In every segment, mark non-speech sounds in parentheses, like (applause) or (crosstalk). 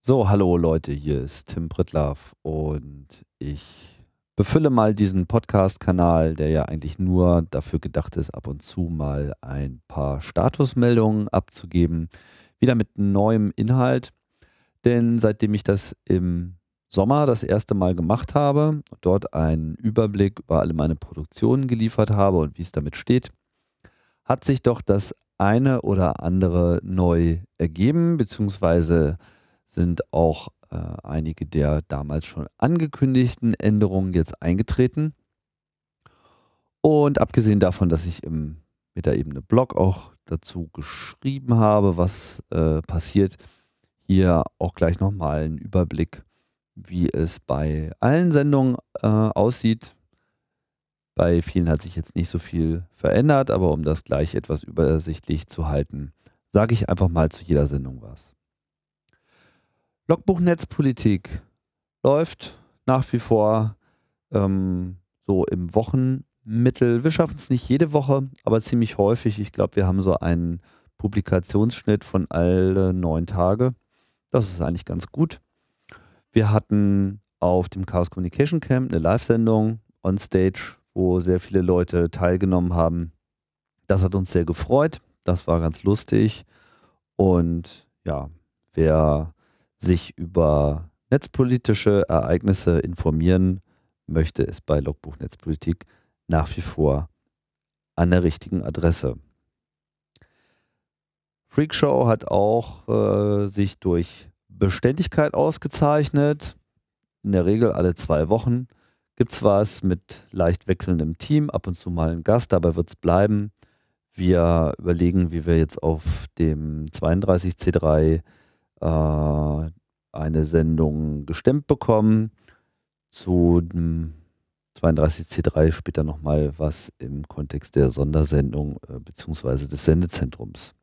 So, hallo Leute, hier ist Tim Prittlaff und ich befülle mal diesen Podcast-Kanal, der ja eigentlich nur dafür gedacht ist, ab und zu mal ein paar Statusmeldungen abzugeben, wieder mit neuem Inhalt. Denn seitdem ich das im Sommer das erste Mal gemacht habe, dort einen Überblick über alle meine Produktionen geliefert habe und wie es damit steht, hat sich doch das eine oder andere neu ergeben, beziehungsweise sind auch äh, einige der damals schon angekündigten Änderungen jetzt eingetreten. Und abgesehen davon, dass ich im Metaebene Blog auch dazu geschrieben habe, was äh, passiert, hier auch gleich nochmal einen Überblick, wie es bei allen Sendungen äh, aussieht. Bei vielen hat sich jetzt nicht so viel verändert, aber um das gleich etwas übersichtlich zu halten, sage ich einfach mal zu jeder Sendung was. Logbuch Netzpolitik läuft nach wie vor ähm, so im Wochenmittel. Wir schaffen es nicht jede Woche, aber ziemlich häufig. Ich glaube, wir haben so einen Publikationsschnitt von alle neun Tage. Das ist eigentlich ganz gut. Wir hatten auf dem Chaos Communication Camp eine Live-Sendung on Stage, wo sehr viele Leute teilgenommen haben. Das hat uns sehr gefreut. Das war ganz lustig. Und ja, wer sich über netzpolitische Ereignisse informieren möchte, ist bei Logbuch Netzpolitik nach wie vor an der richtigen Adresse. Freakshow hat auch äh, sich durch Beständigkeit ausgezeichnet. In der Regel alle zwei Wochen gibt es was mit leicht wechselndem Team, ab und zu mal ein Gast, dabei wird es bleiben. Wir überlegen, wie wir jetzt auf dem 32C3 äh, eine Sendung gestemmt bekommen. Zu dem 32C3 später nochmal was im Kontext der Sondersendung äh, bzw. des Sendezentrums.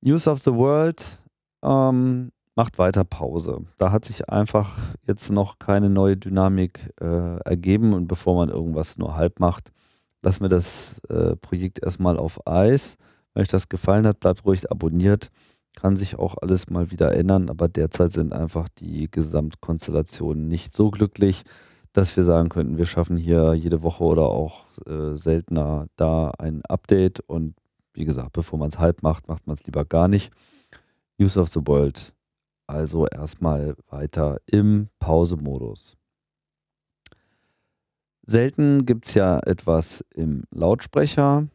News of the World ähm, macht weiter Pause. Da hat sich einfach jetzt noch keine neue Dynamik äh, ergeben und bevor man irgendwas nur halb macht, lassen wir das äh, Projekt erstmal auf Eis. Wenn euch das gefallen hat, bleibt ruhig abonniert. Kann sich auch alles mal wieder ändern, aber derzeit sind einfach die Gesamtkonstellationen nicht so glücklich, dass wir sagen könnten, wir schaffen hier jede Woche oder auch äh, seltener da ein Update und wie gesagt, bevor man es halb macht, macht man es lieber gar nicht. News of the World. Also erstmal weiter im Pausemodus. Selten gibt es ja etwas im Lautsprecher.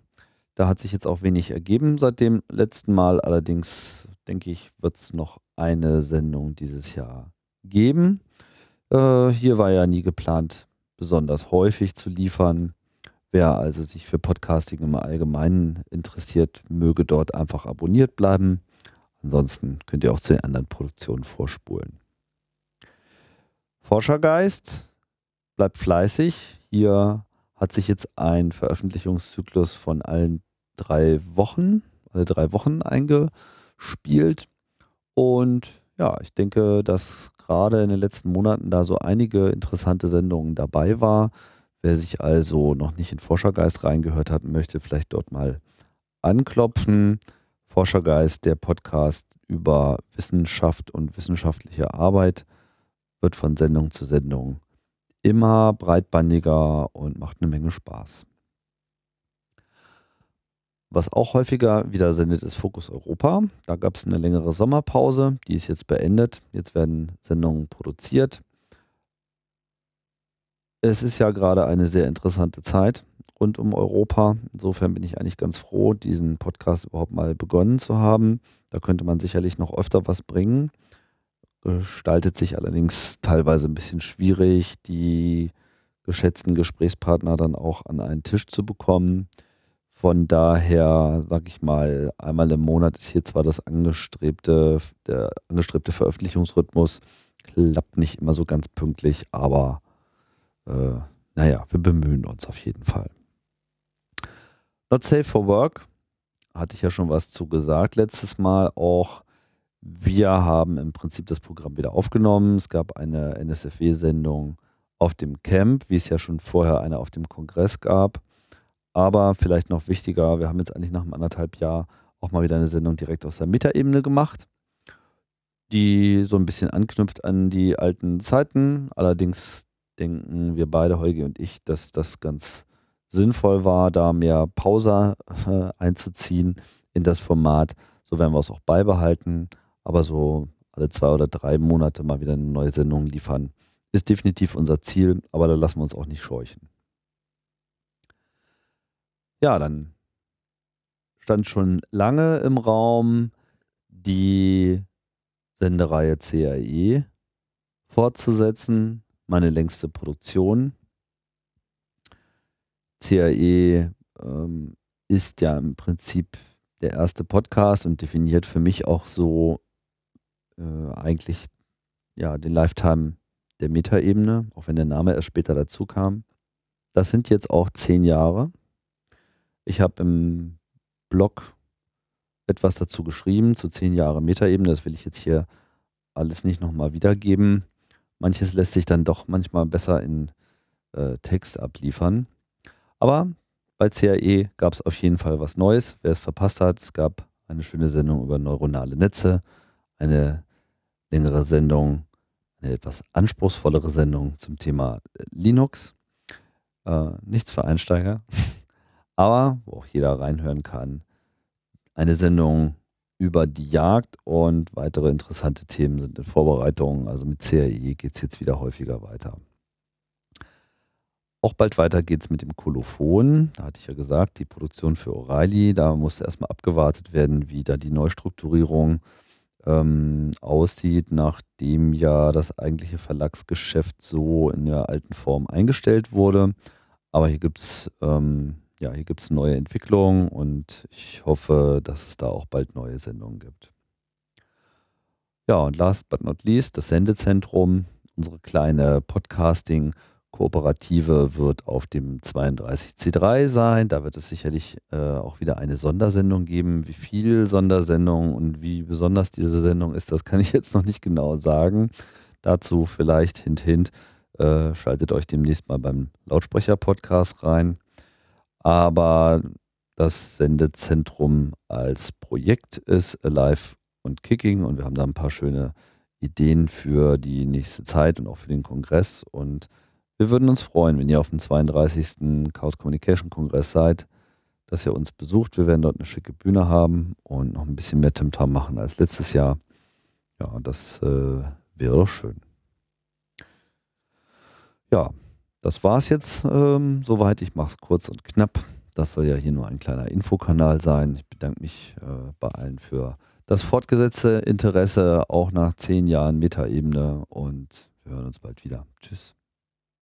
Da hat sich jetzt auch wenig ergeben seit dem letzten Mal. Allerdings denke ich, wird es noch eine Sendung dieses Jahr geben. Äh, hier war ja nie geplant, besonders häufig zu liefern. Wer also sich für Podcasting im Allgemeinen interessiert, möge dort einfach abonniert bleiben. Ansonsten könnt ihr auch zu den anderen Produktionen vorspulen. Forschergeist bleibt fleißig. Hier hat sich jetzt ein Veröffentlichungszyklus von allen drei Wochen, alle drei Wochen eingespielt. Und ja, ich denke, dass gerade in den letzten Monaten da so einige interessante Sendungen dabei war. Wer sich also noch nicht in Forschergeist reingehört hat, möchte vielleicht dort mal anklopfen. Forschergeist, der Podcast über Wissenschaft und wissenschaftliche Arbeit, wird von Sendung zu Sendung immer breitbandiger und macht eine Menge Spaß. Was auch häufiger wieder sendet, ist Fokus Europa. Da gab es eine längere Sommerpause, die ist jetzt beendet. Jetzt werden Sendungen produziert. Es ist ja gerade eine sehr interessante Zeit rund um Europa. Insofern bin ich eigentlich ganz froh, diesen Podcast überhaupt mal begonnen zu haben. Da könnte man sicherlich noch öfter was bringen. Gestaltet sich allerdings teilweise ein bisschen schwierig, die geschätzten Gesprächspartner dann auch an einen Tisch zu bekommen. Von daher, sag ich mal, einmal im Monat ist hier zwar das angestrebte, der angestrebte Veröffentlichungsrhythmus, klappt nicht immer so ganz pünktlich, aber äh, naja, wir bemühen uns auf jeden Fall. Not Safe for Work, hatte ich ja schon was zu gesagt letztes Mal auch. Wir haben im Prinzip das Programm wieder aufgenommen. Es gab eine NSFW-Sendung auf dem Camp, wie es ja schon vorher eine auf dem Kongress gab. Aber vielleicht noch wichtiger, wir haben jetzt eigentlich nach einem anderthalb Jahr auch mal wieder eine Sendung direkt aus der Metaebene gemacht. die so ein bisschen anknüpft an die alten Zeiten. Allerdings denken wir beide, Holgi und ich, dass das ganz sinnvoll war, da mehr Pause äh, einzuziehen in das Format. So werden wir es auch beibehalten. Aber so alle zwei oder drei Monate mal wieder eine neue Sendung liefern, ist definitiv unser Ziel. Aber da lassen wir uns auch nicht scheuchen. Ja, dann stand schon lange im Raum, die Sendereihe CAE fortzusetzen. Meine längste Produktion. CAE ähm, ist ja im Prinzip der erste Podcast und definiert für mich auch so äh, eigentlich ja den Lifetime der Metaebene, auch wenn der Name erst später dazu kam. Das sind jetzt auch zehn Jahre. Ich habe im Blog etwas dazu geschrieben, zu zehn Jahre Metaebene. Das will ich jetzt hier alles nicht nochmal wiedergeben. Manches lässt sich dann doch manchmal besser in äh, Text abliefern. Aber bei CAE gab es auf jeden Fall was Neues. Wer es verpasst hat, es gab eine schöne Sendung über neuronale Netze, eine längere Sendung, eine etwas anspruchsvollere Sendung zum Thema äh, Linux. Äh, nichts für Einsteiger, (laughs) aber wo auch jeder reinhören kann. Eine Sendung über die Jagd und weitere interessante Themen sind in Vorbereitung. Also mit CAE geht es jetzt wieder häufiger weiter. Auch bald weiter geht es mit dem Kolophon. Da hatte ich ja gesagt, die Produktion für O'Reilly. Da musste erstmal abgewartet werden, wie da die Neustrukturierung ähm, aussieht, nachdem ja das eigentliche Verlagsgeschäft so in der alten Form eingestellt wurde. Aber hier gibt es ähm, ja, neue Entwicklungen und ich hoffe, dass es da auch bald neue Sendungen gibt. Ja, und last but not least, das Sendezentrum, unsere kleine Podcasting- Kooperative wird auf dem 32C3 sein. Da wird es sicherlich äh, auch wieder eine Sondersendung geben. Wie viel Sondersendung und wie besonders diese Sendung ist, das kann ich (laughs) jetzt noch nicht genau sagen. Dazu vielleicht hint, hint, äh, schaltet euch demnächst mal beim Lautsprecher-Podcast rein. Aber das Sendezentrum als Projekt ist Alive und Kicking und wir haben da ein paar schöne Ideen für die nächste Zeit und auch für den Kongress und wir würden uns freuen, wenn ihr auf dem 32. Chaos Communication Kongress seid, dass ihr uns besucht. Wir werden dort eine schicke Bühne haben und noch ein bisschen mehr Timtam machen als letztes Jahr. Ja, das äh, wäre doch schön. Ja, das war es jetzt ähm, soweit. Ich mache es kurz und knapp. Das soll ja hier nur ein kleiner Infokanal sein. Ich bedanke mich äh, bei allen für das fortgesetzte Interesse, auch nach zehn Jahren Metaebene. Und wir hören uns bald wieder. Tschüss.